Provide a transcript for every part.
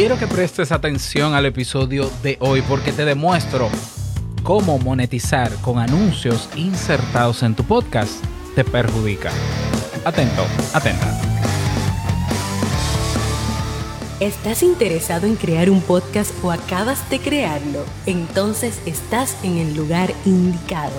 quiero que prestes atención al episodio de hoy porque te demuestro cómo monetizar con anuncios insertados en tu podcast te perjudica. Atento, atenta. ¿Estás interesado en crear un podcast o acabas de crearlo? Entonces estás en el lugar indicado,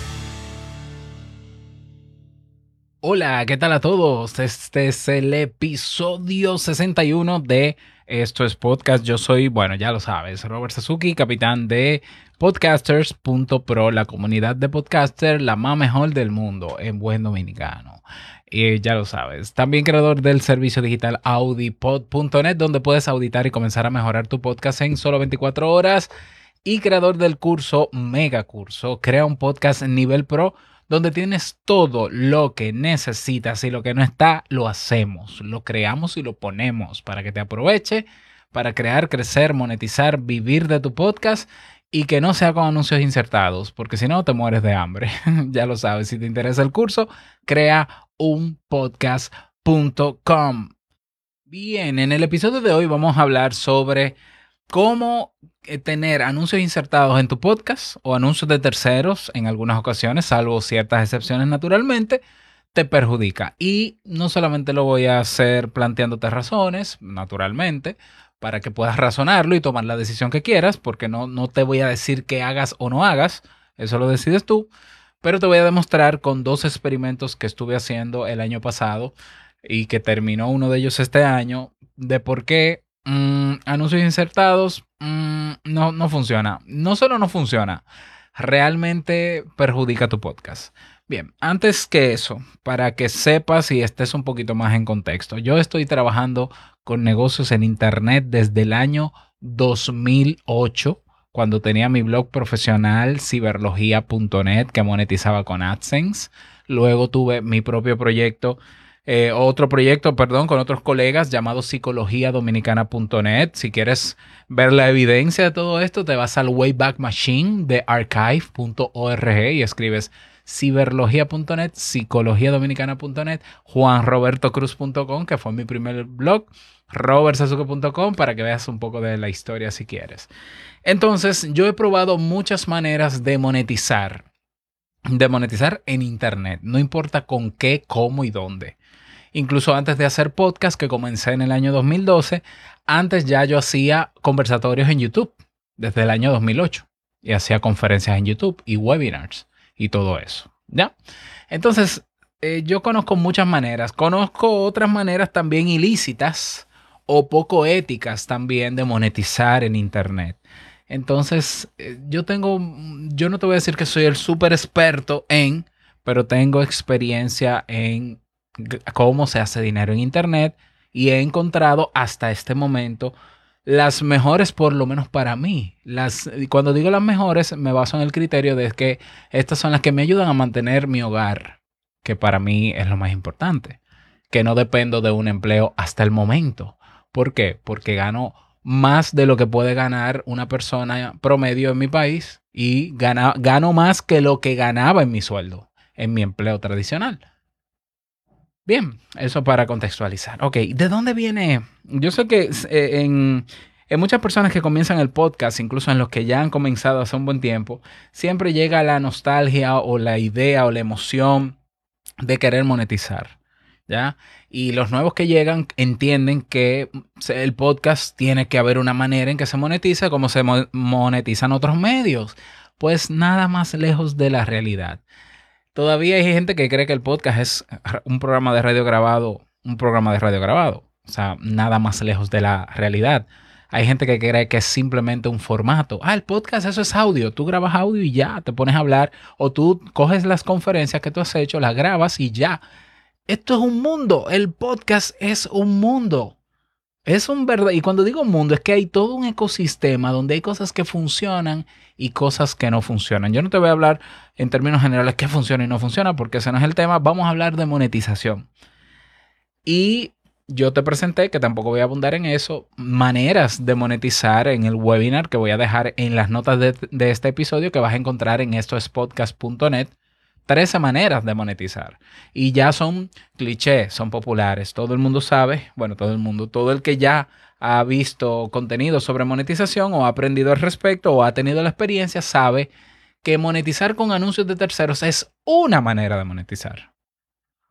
Hola, ¿qué tal a todos? Este es el episodio 61 de Esto es Podcast. Yo soy, bueno, ya lo sabes, Robert Sasuki, capitán de podcasters.pro, la comunidad de podcasters, la más mejor del mundo en buen dominicano. Y ya lo sabes. También creador del servicio digital audipod.net, donde puedes auditar y comenzar a mejorar tu podcast en solo 24 horas. Y creador del curso Mega Curso, Crea un podcast nivel pro, donde tienes todo lo que necesitas y lo que no está, lo hacemos. Lo creamos y lo ponemos para que te aproveche, para crear, crecer, monetizar, vivir de tu podcast y que no sea con anuncios insertados, porque si no te mueres de hambre. ya lo sabes, si te interesa el curso, crea unpodcast.com. Bien, en el episodio de hoy vamos a hablar sobre cómo eh, tener anuncios insertados en tu podcast o anuncios de terceros en algunas ocasiones, salvo ciertas excepciones naturalmente, te perjudica. Y no solamente lo voy a hacer planteándote razones, naturalmente, para que puedas razonarlo y tomar la decisión que quieras, porque no, no te voy a decir que hagas o no hagas, eso lo decides tú, pero te voy a demostrar con dos experimentos que estuve haciendo el año pasado y que terminó uno de ellos este año, de por qué mm, anuncios insertados mm, no, no funciona. No solo no funciona, realmente perjudica tu podcast. Bien, antes que eso, para que sepas y estés un poquito más en contexto, yo estoy trabajando con negocios en Internet desde el año 2008 cuando tenía mi blog profesional ciberlogía.net que monetizaba con AdSense. Luego tuve mi propio proyecto, eh, otro proyecto, perdón, con otros colegas llamado psicologiadominicana.net. Si quieres ver la evidencia de todo esto, te vas al Wayback Machine de archive.org y escribes ciberlogía.net, psicologiadominicana.net, juanrobertocruz.com, que fue mi primer blog, robertsazuke.com, para que veas un poco de la historia si quieres. Entonces, yo he probado muchas maneras de monetizar. De monetizar en Internet. No importa con qué, cómo y dónde. Incluso antes de hacer podcast, que comencé en el año 2012, antes ya yo hacía conversatorios en YouTube, desde el año 2008. Y hacía conferencias en YouTube y webinars y todo eso. ¿Ya? Entonces, eh, yo conozco muchas maneras. Conozco otras maneras también ilícitas o poco éticas también de monetizar en Internet. Entonces, eh, yo tengo, yo no te voy a decir que soy el súper experto en, pero tengo experiencia en cómo se hace dinero en Internet y he encontrado hasta este momento las mejores, por lo menos para mí. Las, cuando digo las mejores, me baso en el criterio de que estas son las que me ayudan a mantener mi hogar, que para mí es lo más importante, que no dependo de un empleo hasta el momento. ¿Por qué? Porque gano más de lo que puede ganar una persona promedio en mi país y gano más que lo que ganaba en mi sueldo, en mi empleo tradicional. Bien, eso para contextualizar. Ok, ¿de dónde viene? Yo sé que eh, en, en, muchas personas que comienzan el podcast, incluso en los que ya han comenzado hace un buen tiempo, siempre llega la nostalgia o la idea o la emoción de querer monetizar. ¿Ya? Y los nuevos que llegan entienden que el podcast tiene que haber una manera en que se monetiza como se monetizan otros medios. Pues nada más lejos de la realidad. Todavía hay gente que cree que el podcast es un programa de radio grabado, un programa de radio grabado. O sea, nada más lejos de la realidad. Hay gente que cree que es simplemente un formato. Ah, el podcast, eso es audio. Tú grabas audio y ya, te pones a hablar. O tú coges las conferencias que tú has hecho, las grabas y ya. Esto es un mundo. El podcast es un mundo. Es un verdad, y cuando digo mundo, es que hay todo un ecosistema donde hay cosas que funcionan y cosas que no funcionan. Yo no te voy a hablar en términos generales qué funciona y no funciona, porque ese no es el tema. Vamos a hablar de monetización. Y yo te presenté, que tampoco voy a abundar en eso, maneras de monetizar en el webinar que voy a dejar en las notas de, de este episodio que vas a encontrar en estoespodcast.net 13 maneras de monetizar. Y ya son clichés, son populares. Todo el mundo sabe, bueno, todo el mundo, todo el que ya ha visto contenido sobre monetización o ha aprendido al respecto o ha tenido la experiencia, sabe que monetizar con anuncios de terceros es una manera de monetizar.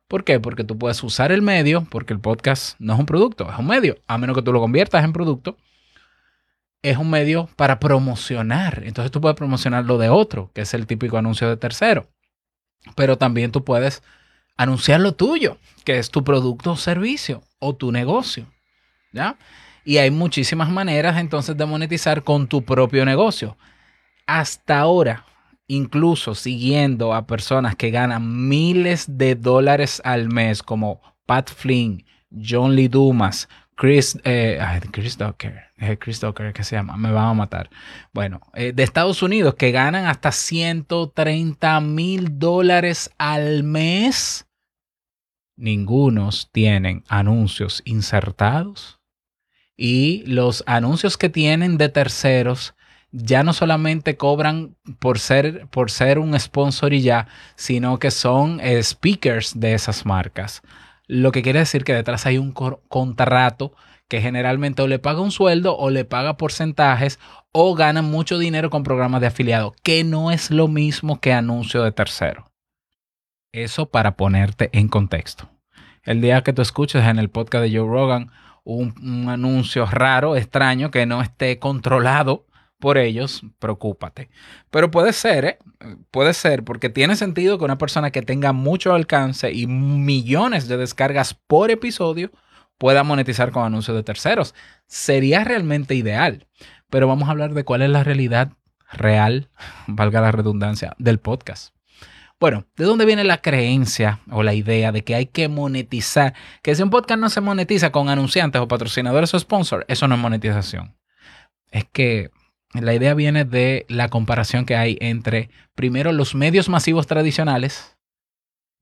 ¿Por qué? Porque tú puedes usar el medio, porque el podcast no es un producto, es un medio, a menos que tú lo conviertas en producto. Es un medio para promocionar. Entonces tú puedes promocionar lo de otro, que es el típico anuncio de tercero pero también tú puedes anunciar lo tuyo, que es tu producto o servicio o tu negocio. ¿Ya? Y hay muchísimas maneras entonces de monetizar con tu propio negocio. Hasta ahora, incluso siguiendo a personas que ganan miles de dólares al mes, como Pat Flynn, John Lee Dumas, Chris, eh, Chris Docker, eh, Chris Docker, ¿qué se llama? Me van a matar. Bueno, eh, de Estados Unidos que ganan hasta 130 mil dólares al mes. Ningunos tienen anuncios insertados. Y los anuncios que tienen de terceros ya no solamente cobran por ser, por ser un sponsor y ya, sino que son speakers de esas marcas. Lo que quiere decir que detrás hay un contrato que generalmente o le paga un sueldo o le paga porcentajes o ganan mucho dinero con programas de afiliado, que no es lo mismo que anuncio de tercero. Eso para ponerte en contexto. El día que tú escuches en el podcast de Joe Rogan un, un anuncio raro, extraño, que no esté controlado por ellos, preocúpate. Pero puede ser, ¿eh? Puede ser, porque tiene sentido que una persona que tenga mucho alcance y millones de descargas por episodio pueda monetizar con anuncios de terceros. Sería realmente ideal. Pero vamos a hablar de cuál es la realidad real, valga la redundancia, del podcast. Bueno, ¿de dónde viene la creencia o la idea de que hay que monetizar? Que si un podcast no se monetiza con anunciantes o patrocinadores o sponsors, eso no es monetización. Es que la idea viene de la comparación que hay entre, primero, los medios masivos tradicionales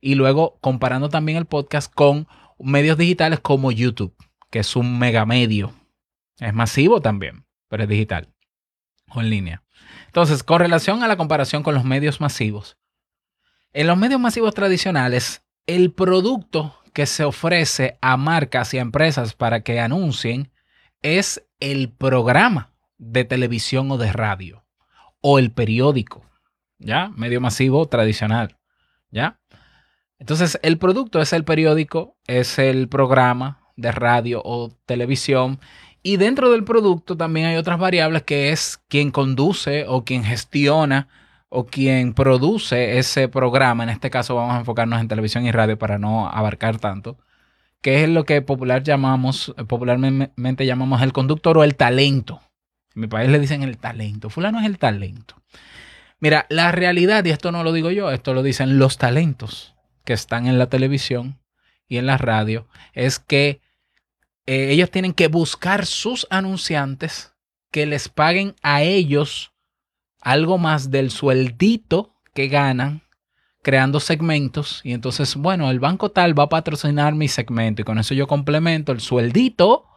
y luego comparando también el podcast con medios digitales como YouTube, que es un mega medio. Es masivo también, pero es digital o en línea. Entonces, con relación a la comparación con los medios masivos, en los medios masivos tradicionales, el producto que se ofrece a marcas y a empresas para que anuncien es el programa de televisión o de radio o el periódico, ¿ya? Medio masivo tradicional, ¿ya? Entonces, el producto es el periódico, es el programa de radio o televisión y dentro del producto también hay otras variables que es quien conduce o quien gestiona o quien produce ese programa. En este caso vamos a enfocarnos en televisión y radio para no abarcar tanto, que es lo que popular llamamos, popularmente llamamos el conductor o el talento. Mi país le dicen el talento. Fulano es el talento. Mira, la realidad, y esto no lo digo yo, esto lo dicen los talentos que están en la televisión y en la radio, es que eh, ellos tienen que buscar sus anunciantes que les paguen a ellos algo más del sueldito que ganan creando segmentos y entonces, bueno, el banco tal va a patrocinar mi segmento y con eso yo complemento el sueldito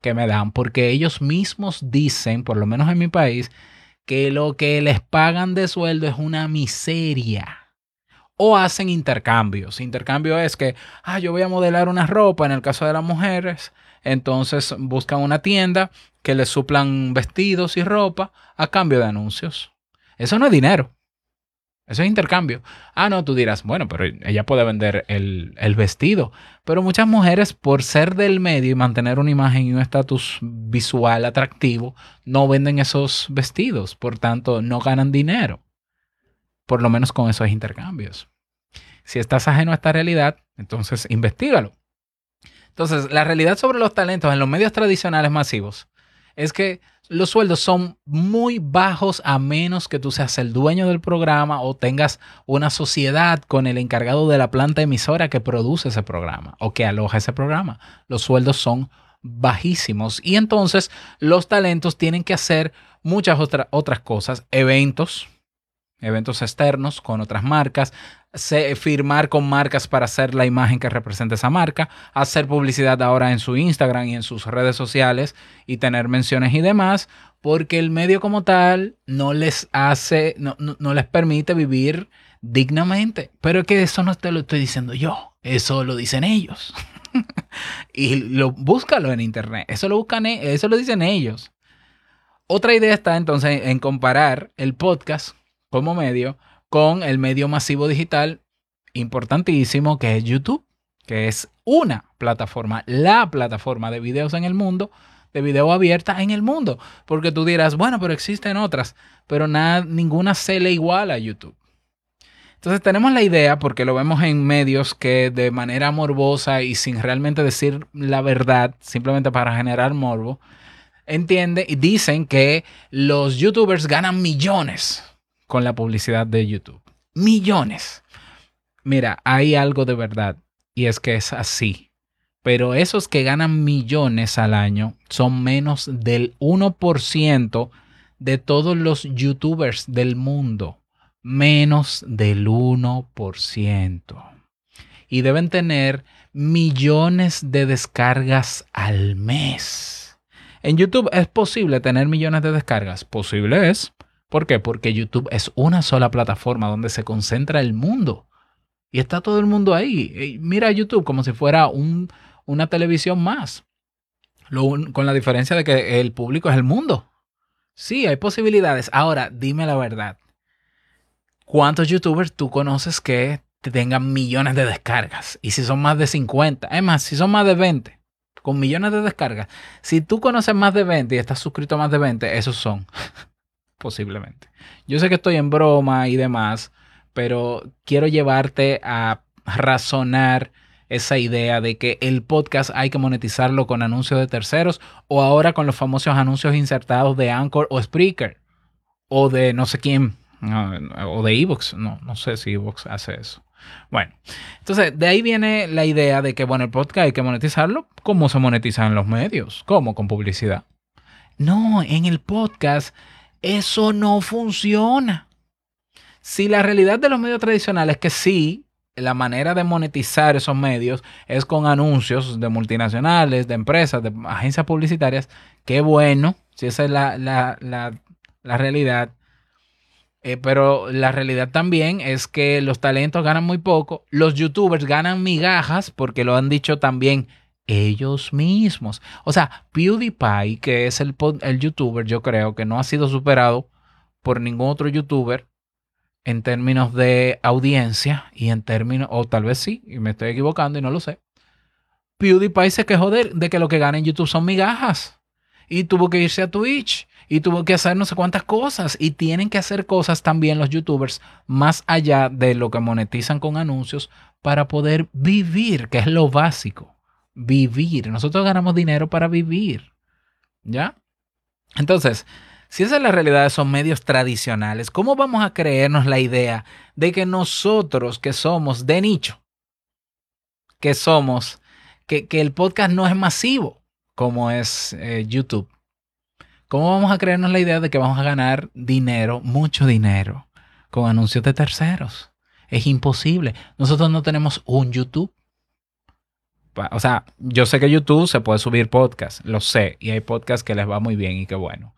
que me dan, porque ellos mismos dicen, por lo menos en mi país, que lo que les pagan de sueldo es una miseria. O hacen intercambios. Intercambio es que, ah, yo voy a modelar una ropa, en el caso de las mujeres, entonces buscan una tienda que les suplan vestidos y ropa a cambio de anuncios. Eso no es dinero. Eso es intercambio. Ah, no, tú dirás, bueno, pero ella puede vender el, vestido. Pero muchas mujeres, por ser del medio y mantener una imagen y un estatus visual atractivo, no venden esos vestidos. Por tanto, no ganan dinero. Por lo menos con esos intercambios. Si estás ajeno a esta realidad, entonces investigalo. Entonces, la realidad sobre los talentos en los medios tradicionales masivos es que los sueldos son muy bajos a menos que tú seas el dueño del programa o tengas una sociedad con el encargado de la planta emisora que produce ese programa o que aloja ese programa. Los sueldos son bajísimos. Y entonces los talentos tienen que hacer muchas otras cosas, eventos, eventos externos con otras marcas, firmar con marcas para hacer la imagen que representa esa marca, hacer publicidad ahora en su Instagram y en sus redes sociales y tener menciones y demás, porque el medio como tal no les hace, no, no, les permite vivir dignamente. Pero es que eso no te lo estoy diciendo yo, eso lo dicen ellos. y lo, búscalo en internet, eso lo, buscan, e, eso lo dicen ellos. Otra idea está entonces en comparar el podcast como medio con el medio masivo digital importantísimo que es YouTube, que es una plataforma, la plataforma de videos en el mundo, de video abierta en el mundo. Porque tú dirás, bueno, pero existen otras, pero nada, ninguna se le iguala a YouTube. Entonces tenemos la idea, porque lo vemos en medios que de manera morbosa y sin realmente decir la verdad, simplemente para generar morbo, entiende y dicen que los youtubers ganan millones con la publicidad de YouTube. Millones. Mira, hay algo de verdad y es que es así. Pero esos que ganan millones al año son menos del 1% de todos los youtubers del mundo. Menos del 1%. Y deben tener millones de descargas al mes. En YouTube es posible tener millones de descargas. Posible es. ¿Por qué? Porque YouTube es una sola plataforma donde se concentra el mundo. Y está todo el mundo ahí. Mira YouTube como si fuera una televisión más. con la diferencia de que el público es el mundo. Sí, hay posibilidades. Ahora, dime la verdad. ¿Cuántos youtubers tú conoces que tengan millones de descargas? Y si son más de 50, es más, si son más de 20, con millones de descargas. Si tú conoces más de 20 y estás suscrito a más de 20, esos son. posiblemente. Yo sé que estoy en broma y demás, pero quiero llevarte a razonar esa idea de que el podcast hay que monetizarlo con anuncios de terceros o ahora con los famosos anuncios insertados de Anchor o Spreaker o de no sé quién o de Evox, no, no sé si Evox hace eso. Bueno, entonces de ahí viene la idea de que bueno, el podcast hay que monetizarlo como se monetiza en los medios, como con publicidad. No, en el podcast eso no funciona. Si la realidad de los medios tradicionales es que sí, la manera de monetizar esos medios es con anuncios de multinacionales, de empresas, de agencias publicitarias, qué bueno, si esa es la, realidad. Eh, pero la realidad también es que los talentos ganan muy poco, los youtubers ganan migajas, porque lo han dicho también ellos mismos. O sea, PewDiePie, que es el, el youtuber, yo creo que no ha sido superado por ningún otro youtuber en términos de audiencia y en términos, o tal vez sí, y me estoy equivocando y no lo sé. PewDiePie se quejó de, de que lo que gana en YouTube son migajas y tuvo que irse a Twitch y tuvo que hacer no sé cuántas cosas y tienen que hacer cosas también los youtubers más allá de lo que monetizan con anuncios para poder vivir, que es lo básico vivir. Nosotros ganamos dinero para vivir. ¿Ya? Entonces, si esa es la realidad de medios tradicionales, ¿cómo vamos a creernos la idea de que nosotros que somos de nicho, que somos, que, el podcast no es masivo como es eh, YouTube? ¿Cómo vamos a creernos la idea de que vamos a ganar dinero, mucho dinero, con anuncios de terceros? Es imposible. Nosotros no tenemos un YouTube o sea, yo sé que YouTube se puede subir podcast, lo sé, y hay podcasts que les va muy bien y qué bueno.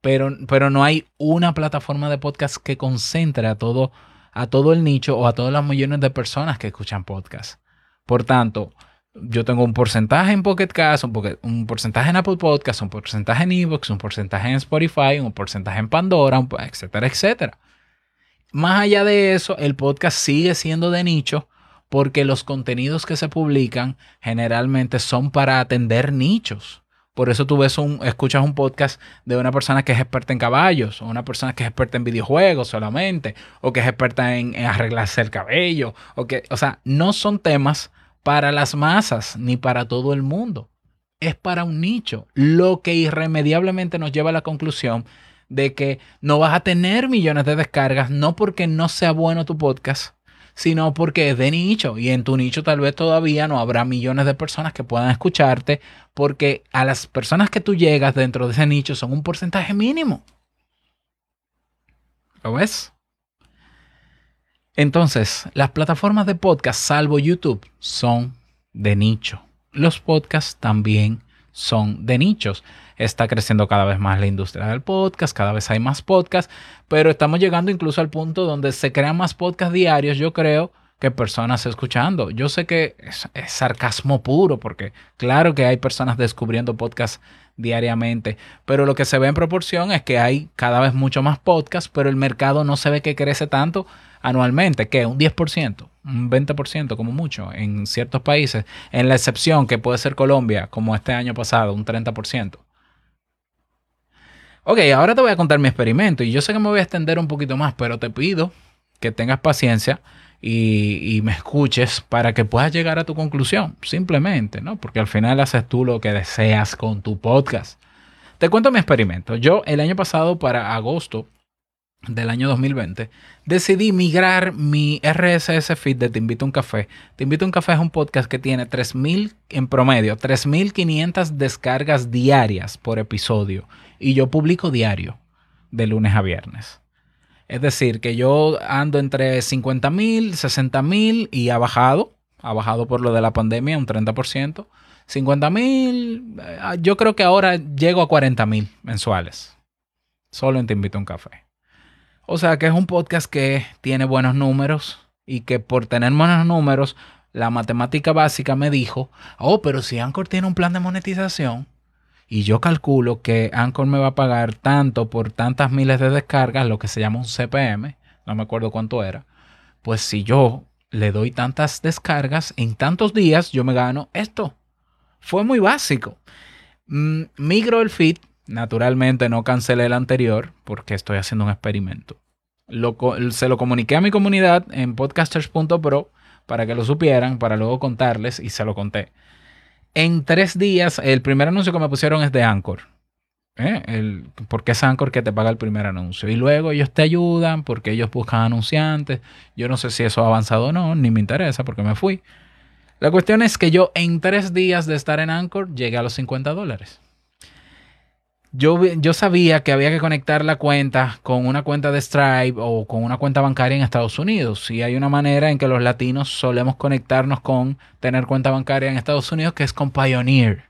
Pero, pero no hay una plataforma de podcast que concentre a todo, a todo el nicho o a todos los millones de personas que escuchan podcast. Por tanto, yo tengo un porcentaje en Pocket Cast, un, porcentaje en Apple Podcast, un porcentaje en Evox, un porcentaje en Spotify, un porcentaje en Pandora, etcétera, etcétera. Más allá de eso, el podcast sigue siendo de nicho porque los contenidos que se publican generalmente son para atender nichos. Por eso tú ves un, escuchas un podcast de una persona que es experta en caballos, o una persona que es experta en videojuegos solamente, o que es experta en, arreglarse el cabello, o que, o sea, no son temas para las masas ni para todo el mundo. Es para un nicho, lo que irremediablemente nos lleva a la conclusión de que no vas a tener millones de descargas, no porque no sea bueno tu podcast, sino porque es de nicho y en tu nicho tal vez todavía no habrá millones de personas que puedan escucharte porque a las personas que tú llegas dentro de ese nicho son un porcentaje mínimo. ¿Lo ves? Entonces, las plataformas de podcast, salvo YouTube, son de nicho. Los podcasts también son de nichos. Está creciendo cada vez más la industria del podcast, cada vez hay más podcasts, pero estamos llegando incluso al punto donde se crean más podcasts diarios, yo creo, que personas escuchando. Yo sé que es, sarcasmo puro, porque claro que hay personas descubriendo podcasts diariamente, pero lo que se ve en proporción es que hay cada vez mucho más podcasts, pero el mercado no se ve que crece tanto anualmente, que un 10%, un 20% como mucho en ciertos países, en la excepción que puede ser Colombia, como este año pasado, un 30%. Ok, ahora te voy a contar mi experimento y yo sé que me voy a extender un poquito más, pero te pido que tengas paciencia y, me escuches para que puedas llegar a tu conclusión, simplemente, ¿no? Porque al final haces tú lo que deseas con tu podcast. Te cuento mi experimento. Yo el año pasado, para agosto, del año 2020, decidí migrar mi RSS feed de Te Invito a un Café. Te Invito a un Café es un podcast que tiene 3.000 en promedio, 3.500 descargas diarias por episodio. Y yo publico diario, de lunes a viernes. Es decir, que yo ando entre 50.000, 60.000 y ha bajado. Ha bajado por lo de la pandemia un 30%. 50.000, eh, yo creo que ahora llego a 40.000 mensuales. Solo en Te Invito a un Café. O sea que es un podcast que tiene buenos números y que por tener buenos números, la matemática básica me dijo, oh, pero si Anchor tiene un plan de monetización y yo calculo que Anchor me va a pagar tanto por tantas miles de descargas, lo que se llama un CPM, no me acuerdo cuánto era, pues si yo le doy tantas descargas, en tantos días yo me gano esto. Fue muy básico. Mm, migro el feed Naturalmente no cancelé el anterior porque estoy haciendo un experimento. se lo comuniqué a mi comunidad en podcasters.pro para que lo supieran, para luego contarles y se lo conté. En tres días, el primer anuncio que me pusieron es de Anchor. ¿eh? porque es Anchor que te paga el primer anuncio. Y luego ellos te ayudan porque ellos buscan anunciantes. Yo no sé si eso ha avanzado o no, ni me interesa porque me fui. La cuestión es que yo en tres días de estar en Anchor llegué a los 50 dólares. Yo, yo, sabía que había que conectar la cuenta con una cuenta de Stripe o con una cuenta bancaria en Estados Unidos. Y hay una manera en que los latinos solemos conectarnos con tener cuenta bancaria en Estados Unidos, que es con Pioneer.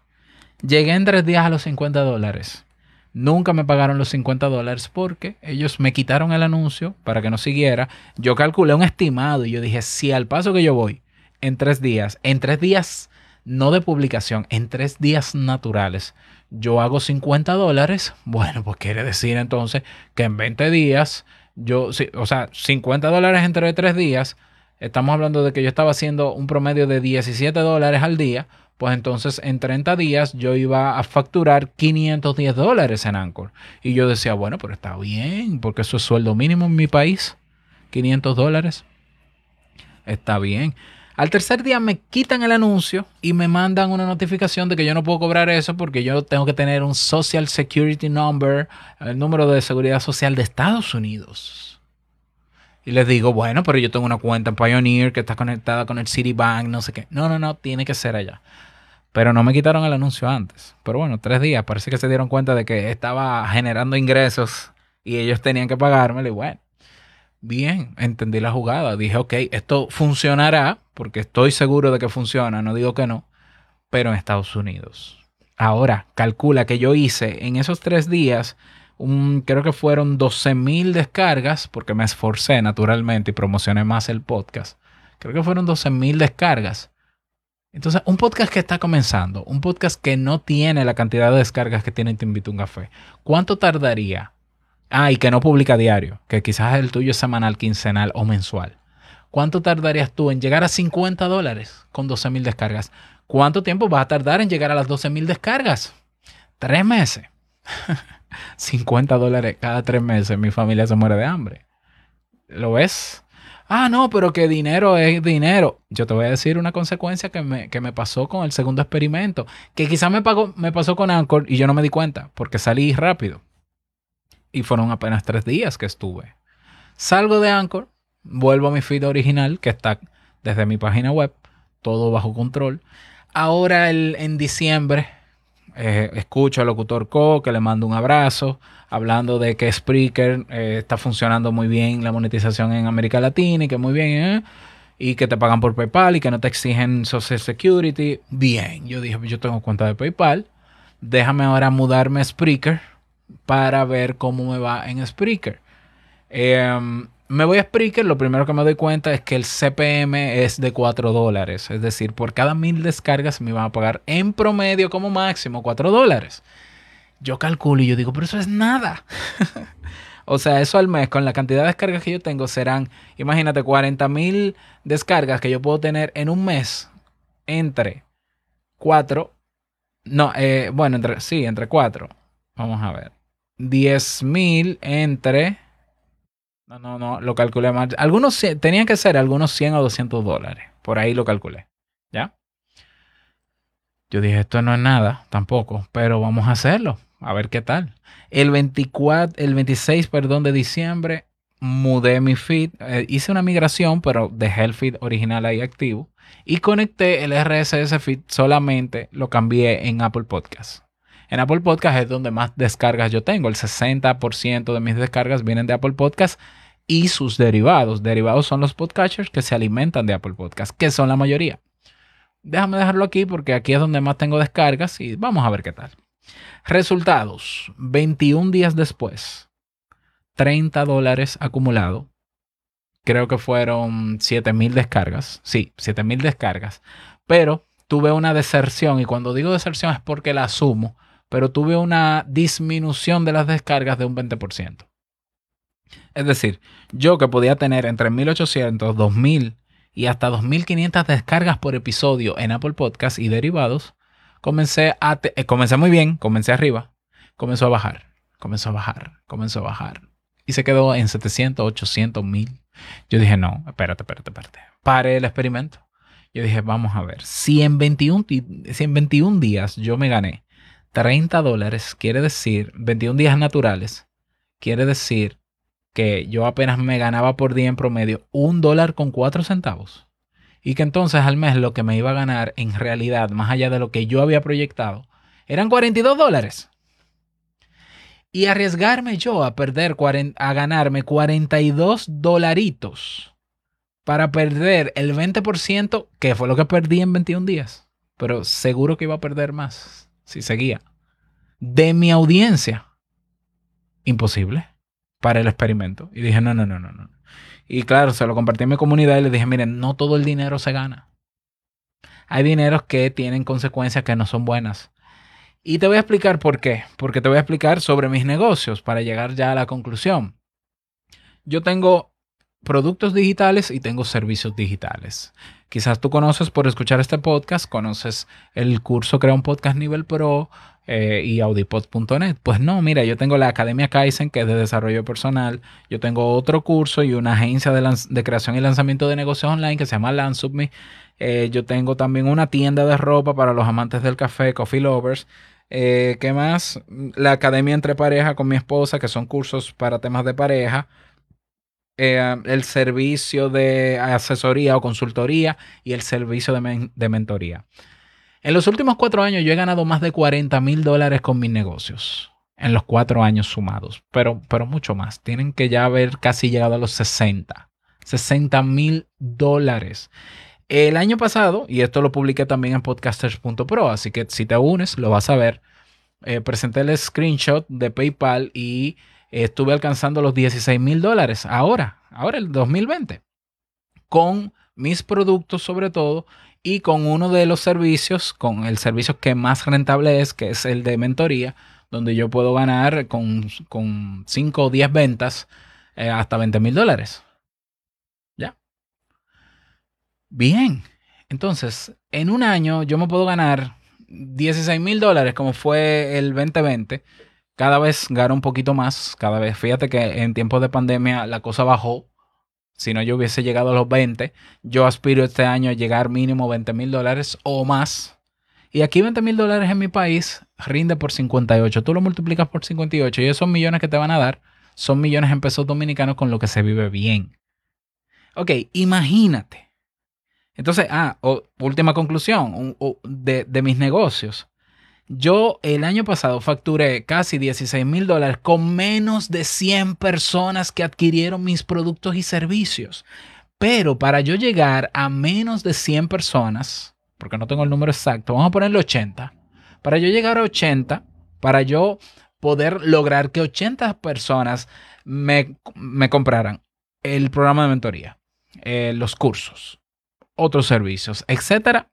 Llegué en tres días a los 50 dólares. Nunca me pagaron los 50 dólares porque ellos me quitaron el anuncio para que no siguiera. Yo calculé un estimado y yo dije, si al paso que yo voy en tres días, en tres días no de publicación, en tres días naturales, yo hago 50 dólares, bueno, pues quiere decir entonces que en 20 días, yo, o sea, 50 dólares entre tres días, estamos hablando de que yo estaba haciendo un promedio de 17 dólares al día, pues entonces en 30 días yo iba a facturar 510 dólares en Anchor. Y yo decía, bueno, pero está bien, porque eso es sueldo mínimo en mi país, 500 dólares. Está bien. Al tercer día me quitan el anuncio y me mandan una notificación de que yo no puedo cobrar eso porque yo tengo que tener un Social Security Number, el número de seguridad social de Estados Unidos. Y les digo, bueno, pero yo tengo una cuenta en Pioneer que está conectada con el Citibank, no sé qué. No, no, no, tiene que ser allá. Pero no me quitaron el anuncio antes. Pero bueno, tres días. Parece que se dieron cuenta de que estaba generando ingresos y ellos tenían que pagármelo. Y bueno, bien, entendí la jugada. Dije, ok, esto funcionará porque estoy seguro de que funciona, no digo que no, pero en Estados Unidos. Ahora, calcula que yo hice en esos tres días, un, creo que fueron 12 mil descargas, porque me esforcé naturalmente y promocioné más el podcast. Creo que fueron 12 mil descargas. Entonces, un podcast que está comenzando, un podcast que no tiene la cantidad de descargas que tiene Te Invito un Café, ¿cuánto tardaría Ah, y que no publica diario, que quizás el tuyo es semanal, quincenal o mensual. ¿Cuánto tardarías tú en llegar a 50 dólares con 12 mil descargas? ¿Cuánto tiempo vas a tardar en llegar a las 12 mil descargas? Tres meses. 50 dólares cada tres meses. Mi familia se muere de hambre. ¿Lo ves? Ah, no, pero que dinero es dinero. Yo te voy a decir una consecuencia que me, que me pasó con el segundo experimento. Que quizás me, me pasó con Anchor y yo no me di cuenta porque salí rápido y fueron apenas tres días que estuve. Salgo de Anchor vuelvo a mi feed original que está desde mi página web, todo bajo control. Ahora el, en diciembre eh, escucho al locutor Co que le mando un abrazo, hablando de que Spreaker eh, está funcionando muy bien la monetización en América Latina y que muy bien, ¿eh? y que te pagan por PayPal y que no te exigen Social Security. Bien, yo dije, yo tengo cuenta de PayPal, déjame ahora mudarme a Spreaker para ver cómo me va en Spreaker. Em, me voy a Spreaker, lo primero que me doy cuenta es que el CPM es de 4 dólares. Es decir, por cada mil descargas me van a pagar en promedio como máximo 4 dólares. Yo calculo y yo digo, pero eso es nada. o sea, eso al mes, con la cantidad de descargas que yo tengo, serán, imagínate, 40 mil descargas que yo puedo tener en un mes entre 4. No, eh, bueno, entre, sí, entre 4. Vamos a ver. 10 mil entre no, no, no, lo calculé mal. Algunos tenían que ser algunos 100 o 200 dólares. Por ahí lo calculé. ¿Ya? Yo dije, esto no es nada tampoco, pero vamos a hacerlo. A ver qué tal. El 24, el 26, perdón, de diciembre, mudé mi feed. Eh, hice una migración, pero dejé el feed original ahí activo. Y conecté el RSS feed solamente, lo cambié en Apple Podcasts. En Apple Podcast es donde más descargas yo tengo. El 60% de mis descargas vienen de Apple Podcast y sus derivados. Derivados son los podcasters que se alimentan de Apple Podcast, que son la mayoría. Déjame dejarlo aquí porque aquí es donde más tengo descargas y vamos a ver qué tal. Resultados. 21 días después. 30 dólares acumulado. Creo que fueron 7000 descargas. Sí, 7000 descargas. Pero tuve una deserción y cuando digo deserción es porque la asumo pero tuve una disminución de las descargas de un 20%. Es decir, yo que podía tener entre 1800, 2000 y hasta 2500 descargas por episodio en Apple Podcasts y derivados, comencé a eh, comencé muy bien, comencé arriba, comenzó a bajar, comenzó a bajar, comenzó a bajar y se quedó en 700, 800, 1000. Yo dije, "No, espérate, espérate, espérate." Paré el experimento. Yo dije, "Vamos a ver, si en 21 si en 21 días yo me gané 30 dólares quiere decir 21 días naturales. Quiere decir que yo apenas me ganaba por día en promedio un dólar con cuatro centavos. Y que entonces al mes lo que me iba a ganar en realidad, más allá de lo que yo había proyectado, eran 42 dólares. Y arriesgarme yo a perder, a ganarme 42 dolaritos para perder el 20%, que fue lo que perdí en 21 días. Pero seguro que iba a perder más si seguía, de mi audiencia. Imposible para el experimento. Y dije, no, no, no, no, no. Y claro, se lo compartí en mi comunidad y les dije, miren, no todo el dinero se gana. Hay dineros que tienen consecuencias que no son buenas. Y te voy a explicar por qué. Porque te voy a explicar sobre mis negocios para llegar ya a la conclusión. Yo tengo productos digitales y tengo servicios digitales. Quizás tú conoces por escuchar este podcast, conoces el curso Crea un Podcast Nivel Pro eh, y audipod.net. Pues no, mira, yo tengo la Academia Kaizen, que es de desarrollo personal. Yo tengo otro curso y una agencia de, creación y lanzamiento de negocios online que se llama Lansubme. Eh, yo tengo también una tienda de ropa para los amantes del café, Coffee Lovers. Eh, ¿Qué más? La Academia Entre Pareja con mi esposa, que son cursos para temas de pareja. Eh, el servicio de asesoría o consultoría y el servicio de, mentoría. En los últimos cuatro años yo he ganado más de 40 mil dólares con mis negocios. En los cuatro años sumados. Pero, pero mucho más. Tienen que ya haber casi llegado a los 60. 60 mil dólares. El año pasado, y esto lo publiqué también en podcasters.pro, así que si te unes lo vas a ver, eh, presenté el screenshot de PayPal y estuve alcanzando los 16 mil dólares ahora, ahora el 2020, con mis productos sobre todo y con uno de los servicios, con el servicio que más rentable es, que es el de mentoría, donde yo puedo ganar con, con 5 o 10 ventas eh, hasta 20 mil dólares. ¿Ya? Bien. Entonces, en un año yo me puedo ganar 16 mil dólares como fue el 2020 cada vez gana un poquito más, cada vez. Fíjate que en tiempos de pandemia la cosa bajó. Si no, yo hubiese llegado a los 20. Yo aspiro este año a llegar mínimo 20 mil dólares o más. Y aquí 20 mil dólares en mi país rinde por 58. Tú lo multiplicas por 58 y esos millones que te van a dar son millones en pesos dominicanos con lo que se vive bien. Ok, imagínate. Entonces, ah, última conclusión de, de mis negocios. Yo el año pasado facturé casi 16 mil dólares con menos de 100 personas que adquirieron mis productos y servicios. Pero para yo llegar a menos de 100 personas, porque no tengo el número exacto, vamos a ponerle 80. Para yo llegar a 80, para yo poder lograr que 80 personas me, compraran el programa de mentoría, eh, los cursos, otros servicios, etcétera,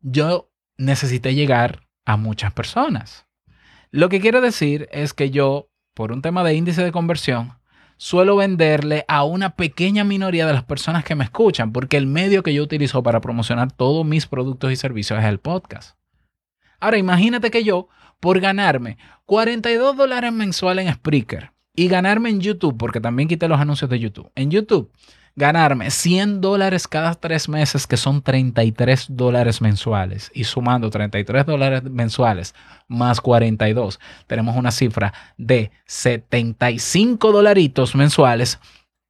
yo necesité llegar a muchas personas. Lo que quiero decir es que yo, por un tema de índice de conversión, suelo venderle a una pequeña minoría de las personas que me escuchan, porque el medio que yo utilizo para promocionar todos mis productos y servicios es el podcast. Ahora, imagínate que yo, por ganarme 42 dólares mensuales en Spreaker y ganarme en YouTube, porque también quité los anuncios de YouTube, en YouTube ganarme 100 dólares cada tres meses, que son 33 dólares mensuales, y sumando 33 dólares mensuales más 42, tenemos una cifra de 75 dolaritos mensuales,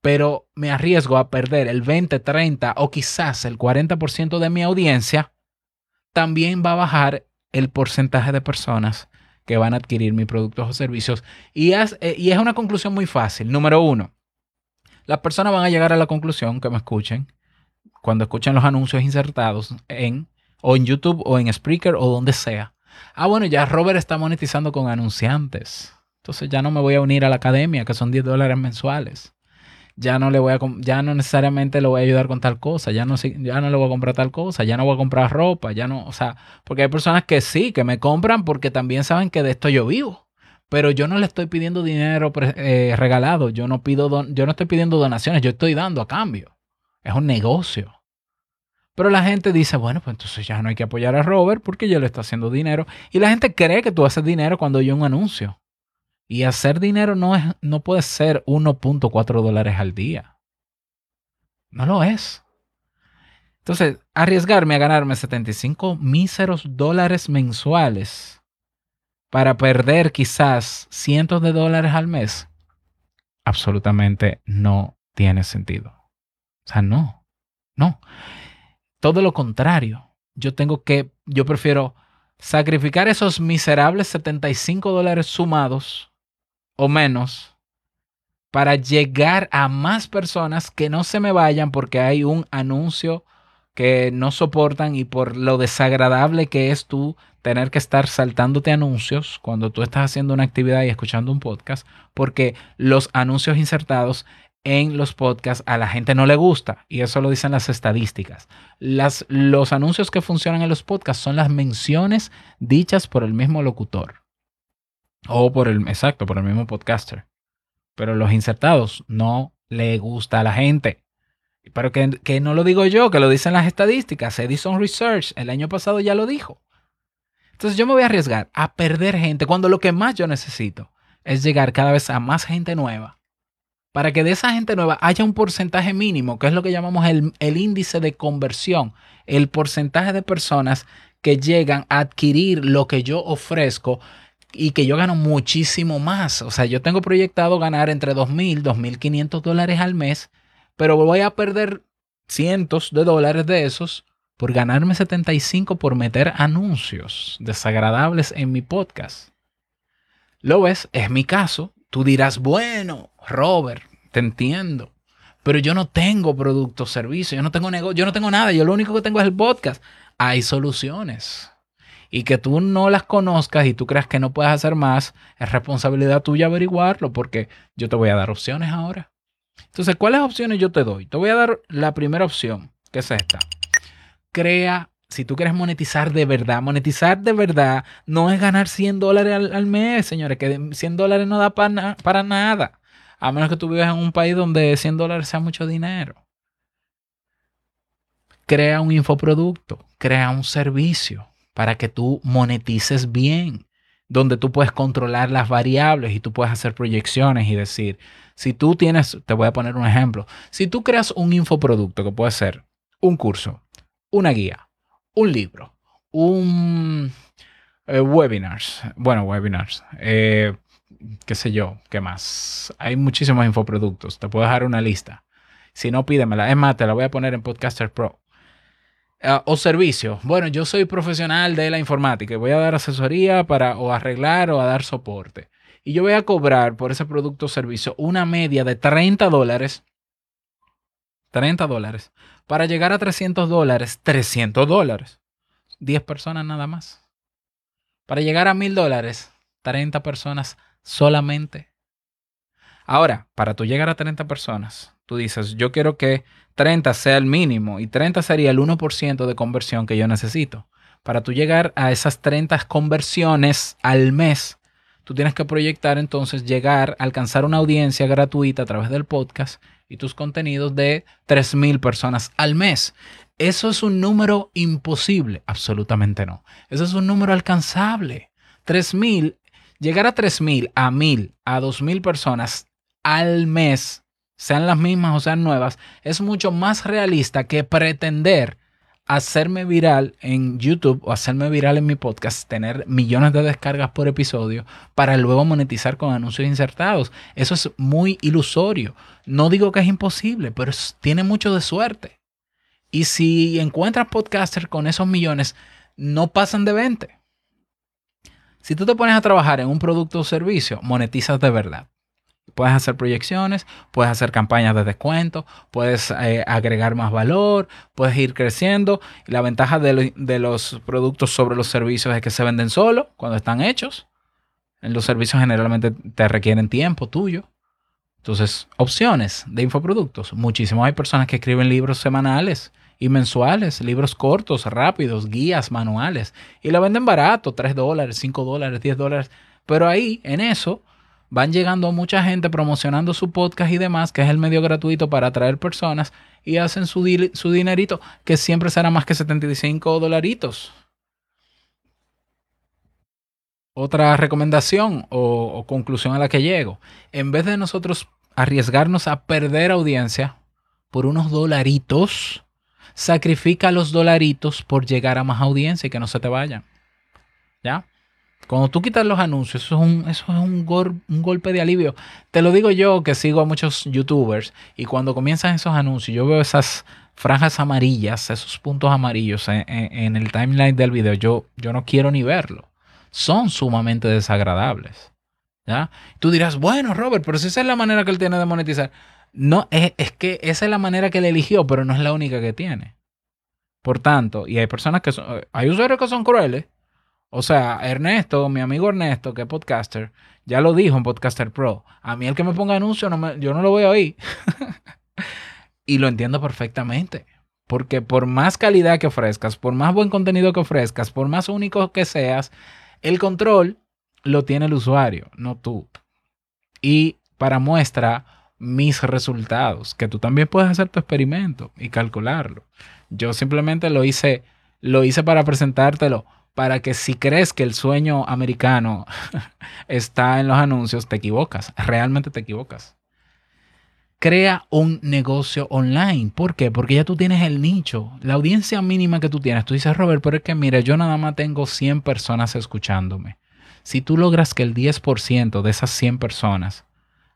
pero me arriesgo a perder el 20, 30 o quizás el 40% de mi audiencia, también va a bajar el porcentaje de personas que van a adquirir mis productos o servicios. Y es, eh, y es una conclusión muy fácil. Número uno, las personas van a llegar a la conclusión que me escuchen cuando escuchen los anuncios insertados en o en YouTube o en Spreaker o donde sea. Ah, bueno, ya Robert está monetizando con anunciantes. Entonces ya no me voy a unir a la academia, que son 10 dólares mensuales. Ya no le voy a ya no necesariamente le voy a ayudar con tal cosa, ya no, ya no le voy a comprar tal cosa, ya no voy a comprar ropa, ya no, o sea, porque hay personas que sí, que me compran porque también saben que de esto yo vivo. Pero yo no le estoy pidiendo dinero eh, regalado, yo no, pido yo no estoy pidiendo donaciones, yo estoy dando a cambio. Es un negocio. Pero la gente dice, bueno, pues entonces ya no hay que apoyar a Robert porque yo le estoy haciendo dinero. Y la gente cree que tú haces dinero cuando hay un anuncio. Y hacer dinero no, es, no puede ser 1.4 dólares al día. No lo es. Entonces, arriesgarme a ganarme 75 míseros dólares mensuales para perder quizás cientos de dólares al mes, absolutamente no tiene sentido. O sea, no, no. Todo lo contrario. Yo tengo que, yo prefiero sacrificar esos miserables 75 dólares sumados o menos para llegar a más personas que no se me vayan porque hay un anuncio que no soportan y por lo desagradable que es tú tener que estar saltándote anuncios cuando tú estás haciendo una actividad y escuchando un podcast, porque los anuncios insertados en los podcasts a la gente no le gusta y eso lo dicen las estadísticas. Las, los anuncios que funcionan en los podcasts son las menciones dichas por el mismo locutor o por el, exacto, por el mismo podcaster. Pero los insertados no le gusta a la gente. Pero que, que no lo digo yo, que lo dicen las estadísticas. Edison Research el año pasado ya lo dijo. Entonces yo me voy a arriesgar a perder gente cuando lo que más yo necesito es llegar cada vez a más gente nueva. Para que de esa gente nueva haya un porcentaje mínimo, que es lo que llamamos el, el índice de conversión, el porcentaje de personas que llegan a adquirir lo que yo ofrezco y que yo gano muchísimo más. O sea, yo tengo proyectado ganar entre 2.000, 2.500 dólares al mes pero voy a perder cientos de dólares de esos por ganarme 75 por meter anuncios desagradables en mi podcast. Lo ves, es mi caso. Tú dirás, bueno, Robert, te entiendo. Pero yo no tengo producto, servicio, yo no tengo negocio, yo no tengo nada, yo lo único que tengo es el podcast. Hay soluciones. Y que tú no las conozcas y tú creas que no puedes hacer más, es responsabilidad tuya averiguarlo, porque yo te voy a dar opciones ahora. Entonces, ¿cuáles opciones yo te doy? Te voy a dar la primera opción, que es esta. Crea, si tú quieres monetizar de verdad, monetizar de verdad no es ganar 100 dólares al, mes, señores, que 100 dólares no da para, nada. A menos que tú vivas en un país donde 100 dólares sea mucho dinero. Crea un infoproducto, crea un servicio para que tú monetices bien, donde tú puedes controlar las variables y tú puedes hacer proyecciones y decir, si tú tienes, te voy a poner un ejemplo, si tú creas un infoproducto que puede ser un curso, una guía, un libro, un eh, webinars, bueno, webinars, eh, qué sé yo, qué más. Hay muchísimos infoproductos, te puedo dejar una lista. Si no, pídemela. Es más, te la voy a poner en Podcaster Pro. Ah, o servicio. Bueno, yo soy profesional de la informática y voy a dar asesoría para o arreglar o a dar soporte. Y yo voy a cobrar por ese producto o servicio una media de 30 dólares. 30 dólares. Para llegar a 300 dólares, 300 dólares. 10 personas nada más. Para llegar a 1000 dólares, 30 personas solamente. Ahora, para tú llegar a 30 personas, tú dices, yo quiero que 30 sea el mínimo y 30 sería el 1% de conversión que yo necesito. Para tú llegar a esas 30 conversiones al mes, tú tienes que proyectar entonces llegar a alcanzar una audiencia gratuita a través del podcast y tus contenidos de 3.000 personas al mes. ¿Eso es un número imposible? Absolutamente no. Eso es un número alcanzable. 3.000, llegar a 3.000, a 1.000, a 2.000 personas al mes, sean las mismas o sean nuevas, es mucho más realista que pretender hacerme viral en YouTube o hacerme viral en mi podcast, tener millones de descargas por episodio para luego monetizar con anuncios insertados. Eso es muy ilusorio. No digo que es imposible, pero tiene mucho de suerte. Y si encuentras podcasters con esos millones, no pasan de 20. Si tú te pones a trabajar en un producto o servicio, monetizas de verdad. Puedes hacer proyecciones, puedes hacer campañas de descuento, puedes eh, agregar más valor, puedes ir creciendo. la ventaja de, los productos sobre los servicios es que se venden solo cuando están hechos. Los servicios generalmente te requieren tiempo tuyo. Entonces, opciones de infoproductos. Muchísimo. Hay personas que escriben libros semanales y mensuales, libros cortos, rápidos, guías, manuales. Y lo venden barato, 3 dólares, 5 dólares, 10 dólares. Pero ahí, en eso, van llegando mucha gente promocionando su podcast y demás, que es el medio gratuito para atraer personas y hacen su, su dinerito, que siempre será más que 75 dolaritos. Otra recomendación o, o conclusión a la que llego. En vez de nosotros arriesgarnos a perder audiencia por unos dolaritos, sacrifica los dolaritos por llegar a más audiencia y que no se te vayan. ¿Ya? Cuando tú quitas los anuncios, eso es, un, eso es un, un, golpe de alivio. Te lo digo yo que sigo a muchos youtubers y cuando comienzan esos anuncios, yo veo esas franjas amarillas, esos puntos amarillos en, el timeline del video. Yo, yo no quiero ni verlo. Son sumamente desagradables. ¿ya? Tú dirás, bueno, Robert, pero si esa es la manera que él tiene de monetizar. No, es, es que esa es la manera que él eligió, pero no es la única que tiene. Por tanto, y hay personas que son, hay usuarios que son crueles o sea, Ernesto, mi amigo Ernesto, que es podcaster, ya lo dijo en Podcaster Pro. A mí el que me ponga anuncio, no yo no lo voy a oír. y lo entiendo perfectamente. Porque por más calidad que ofrezcas, por más buen contenido que ofrezcas, por más único que seas, el control lo tiene el usuario, no tú. Y para muestra mis resultados, que tú también puedes hacer tu experimento y calcularlo. Yo simplemente lo hice, lo hice para presentártelo para que si crees que el sueño americano está en los anuncios, te equivocas, realmente te equivocas. Crea un negocio online. ¿Por qué? Porque ya tú tienes el nicho, la audiencia mínima que tú tienes. Tú dices, Robert, pero es que mira, yo nada más tengo 100 personas escuchándome. Si tú logras que el 10% de esas 100 personas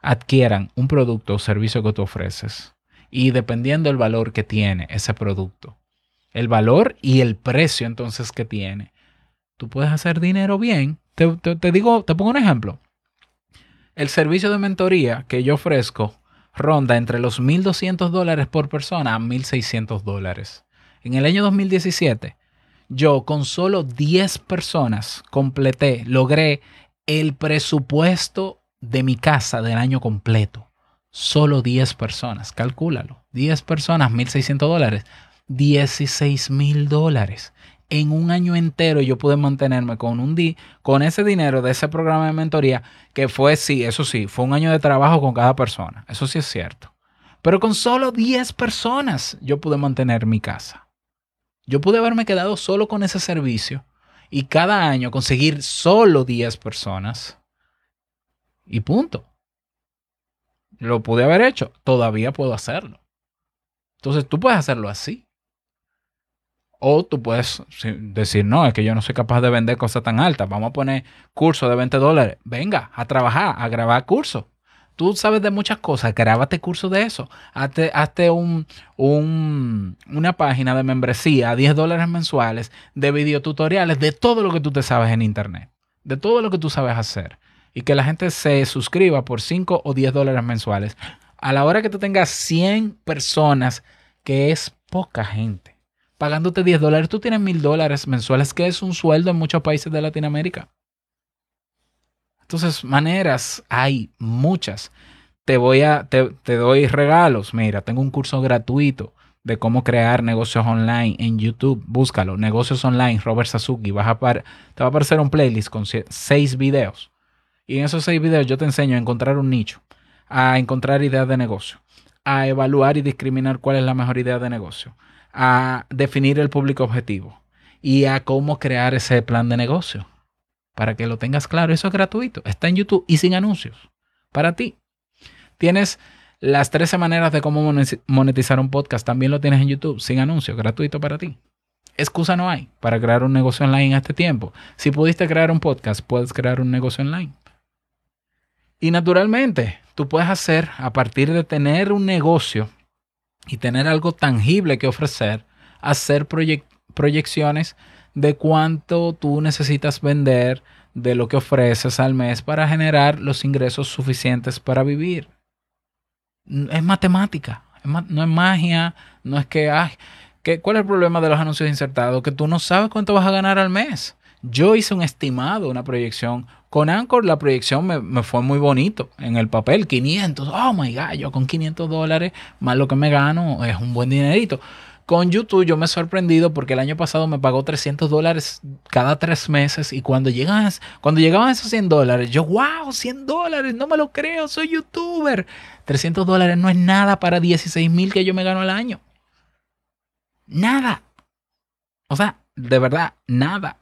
adquieran un producto o servicio que tú ofreces, y dependiendo del valor que tiene ese producto, el valor y el precio entonces que tiene, tú puedes hacer dinero bien. Te, digo, te pongo un ejemplo. El servicio de mentoría que yo ofrezco ronda entre los 1.200 dólares por persona a 1.600 dólares. En el año 2017, yo con solo 10 personas completé, logré el presupuesto de mi casa del año completo. Solo 10 personas, calcúlalo. 10 personas, 1.600 dólares. 16 mil dólares en un año entero yo pude mantenerme con un di con ese dinero de ese programa de mentoría, que fue, sí, eso sí, fue un año de trabajo con cada persona. Eso sí es cierto. Pero con solo 10 personas yo pude mantener mi casa. Yo pude haberme quedado solo con ese servicio y cada año conseguir solo 10 personas. Y punto. Lo pude haber hecho. Todavía puedo hacerlo. Entonces tú puedes hacerlo así. O tú puedes decir, no, es que yo no soy capaz de vender cosas tan altas. Vamos a poner curso de 20 dólares. Venga, a trabajar, a grabar curso. Tú sabes de muchas cosas, grábate curso de eso. Hazte, hazte un, un, una página de membresía a 10 dólares mensuales de videotutoriales de todo lo que tú te sabes en Internet, de todo lo que tú sabes hacer. Y que la gente se suscriba por 5 o 10 dólares mensuales. A la hora que tú tengas 100 personas, que es poca gente, pagándote 10 dólares, tú tienes mil dólares mensuales, que es un sueldo en muchos países de Latinoamérica. Entonces, maneras hay muchas. Te voy a, te, doy regalos. Mira, tengo un curso gratuito de cómo crear negocios online en YouTube. Búscalo, negocios online, Robert Sasuki. A te va a aparecer un playlist con seis videos. Y en esos seis videos yo te enseño a encontrar un nicho, a encontrar ideas de negocio, a evaluar y discriminar cuál es la mejor idea de negocio, a definir el público objetivo y a cómo crear ese plan de negocio para que lo tengas claro. Eso es gratuito. Está en YouTube y sin anuncios. Para ti. Tienes las 13 maneras de cómo monetizar un podcast. También lo tienes en YouTube sin anuncios. Gratuito para ti. Excusa no hay para crear un negocio online en este tiempo. Si pudiste crear un podcast, puedes crear un negocio online. Y naturalmente, tú puedes hacer a partir de tener un negocio y tener algo tangible que ofrecer, hacer proyecciones de cuánto tú necesitas vender de lo que ofreces al mes para generar los ingresos suficientes para vivir. Es matemática, no es magia, no es que, ¿cuál es el problema de los anuncios insertados? Que tú no sabes cuánto vas a ganar al mes. Yo hice un estimado, una proyección. Con Anchor la proyección me, fue muy bonito. En el papel, 500. Oh my God, yo con 500 dólares, más lo que me gano, es un buen dinerito. Con YouTube yo me he sorprendido porque el año pasado me pagó 300 dólares cada tres meses y cuando, llegan, cuando llegaban esos 100 dólares, yo, wow, 100 dólares, no me lo creo, soy youtuber. 300 dólares no es nada para 16 mil que yo me gano al año. Nada. O sea, de verdad, nada.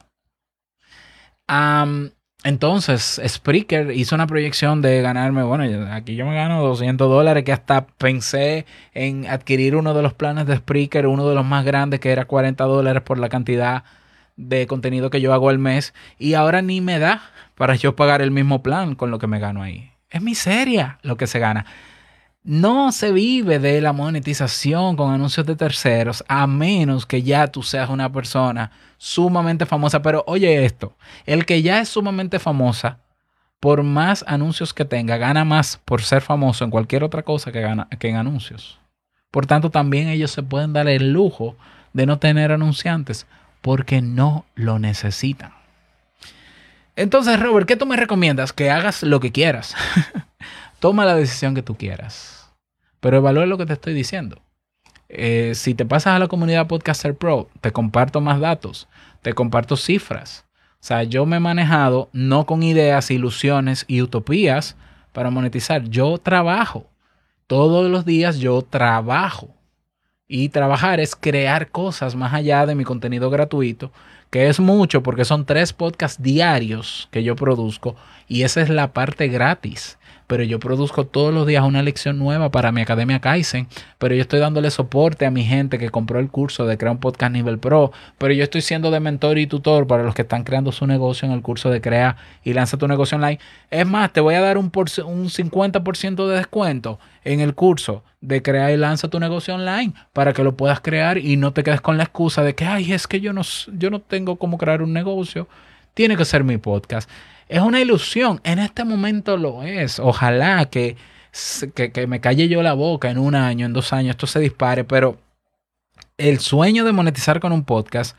Entonces, Spreaker hizo una proyección de ganarme, bueno, aquí yo me gano 200 dólares, que hasta pensé en adquirir uno de los planes de Spreaker, uno de los más grandes, que era 40 dólares por la cantidad de contenido que yo hago al mes, y ahora ni me da para yo pagar el mismo plan con lo que me gano ahí. Es miseria lo que se gana. No se vive de la monetización con anuncios de terceros a menos que ya tú seas una persona sumamente famosa. Pero oye esto, el que ya es sumamente famosa, por más anuncios que tenga, gana más por ser famoso en cualquier otra cosa que, gana, que en anuncios. Por tanto, también ellos se pueden dar el lujo de no tener anunciantes porque no lo necesitan. Entonces, Robert, ¿qué tú me recomiendas? Que hagas lo que quieras. Toma la decisión que tú quieras pero evalúa lo que te estoy diciendo. Eh, si te pasas a la comunidad Podcaster Pro, te comparto más datos, te comparto cifras. O sea, yo me he manejado no con ideas, ilusiones y utopías para monetizar. Yo trabajo. Todos los días yo trabajo. Y trabajar es crear cosas más allá de mi contenido gratuito, que es mucho porque son tres podcasts diarios que yo produzco y esa es la parte gratis pero yo produzco todos los días una lección nueva para mi Academia Kaizen, pero yo estoy dándole soporte a mi gente que compró el curso de Crear un Podcast Nivel Pro, pero yo estoy siendo de mentor y tutor para los que están creando su negocio en el curso de Crea y Lanza tu negocio online. Es más, te voy a dar un, un 50% de descuento en el curso de Crea y Lanza tu negocio online para que lo puedas crear y no te quedes con la excusa de que, ay, es que yo no, yo no tengo cómo crear un negocio. Tiene que ser mi podcast. Es una ilusión. En este momento lo es. Ojalá que, que, me calle yo la boca en un año, en dos años, esto se dispare. Pero el sueño de monetizar con un podcast,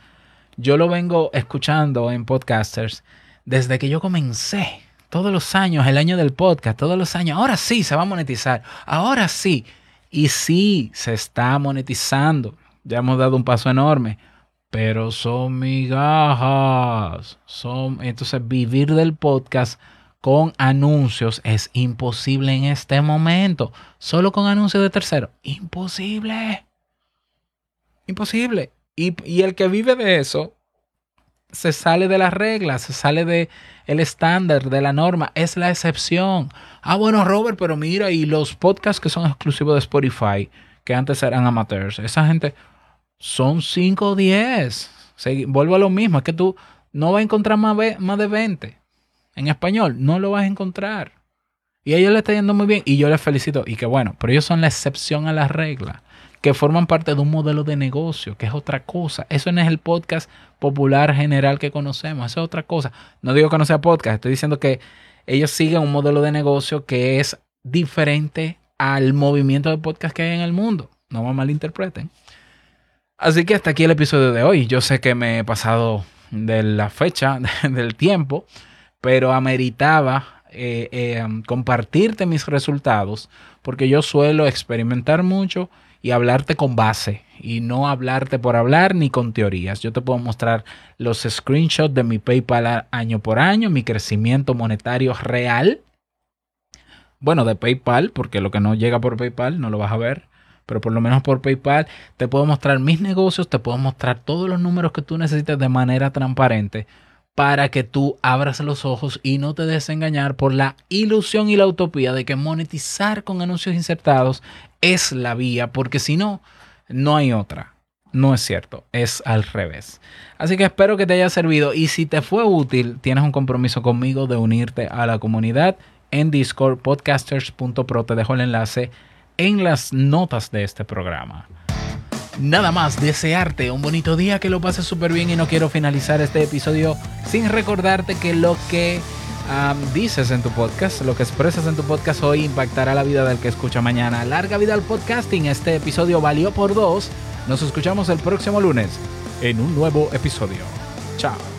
yo lo vengo escuchando en podcasters desde que yo comencé. Todos los años, el año del podcast, todos los años. Ahora sí se va a monetizar. Ahora sí. Y sí, se está monetizando. Ya hemos dado un paso enorme pero son migajas. Son, entonces, vivir del podcast con anuncios es imposible en este momento. Solo con anuncios de tercero. Imposible. Imposible. Y, y, el que vive de eso se sale de las reglas, se sale de el estándar, de la norma. Es la excepción. Ah, bueno, Robert, pero mira, y los podcasts que son exclusivos de Spotify, que antes eran amateurs, esa gente son 5 o 10. vuelvo a lo mismo, es que tú no vas a encontrar más, más de 20 en español, no lo vas a encontrar. Y a ellos les está yendo muy bien y yo les felicito. Y que bueno, pero ellos son la excepción a la regla, que forman parte de un modelo de negocio, que es otra cosa. Eso no es el podcast popular general que conocemos, eso es otra cosa. No digo que no sea podcast, estoy diciendo que ellos siguen un modelo de negocio que es diferente al movimiento de podcast que hay en el mundo. No me malinterpreten. Así que hasta aquí el episodio de hoy. Yo sé que me he pasado de la fecha, del tiempo, pero ameritaba eh, eh, compartirte mis resultados porque yo suelo experimentar mucho y hablarte con base y no hablarte por hablar ni con teorías. Yo te puedo mostrar los screenshots de mi PayPal año por año, mi crecimiento monetario real. Bueno, de PayPal, porque lo que no llega por PayPal no lo vas a ver pero por lo menos por PayPal te puedo mostrar mis negocios, te puedo mostrar todos los números que tú necesites de manera transparente para que tú abras los ojos y no te des engañar por la ilusión y la utopía de que monetizar con anuncios insertados es la vía, porque si no, no hay otra. No es cierto, es al revés. Así que espero que te haya servido y si te fue útil, tienes un compromiso conmigo de unirte a la comunidad en Discord podcasters.pro. Te dejo el enlace en las notas de este programa. Nada más, desearte un bonito día, que lo pases súper bien y no quiero finalizar este episodio sin recordarte que lo que dices en tu podcast, lo que expresas en tu podcast hoy impactará la vida del que escucha mañana. Larga vida al podcasting, este episodio valió por dos. Nos escuchamos el próximo lunes en un nuevo episodio. Chao.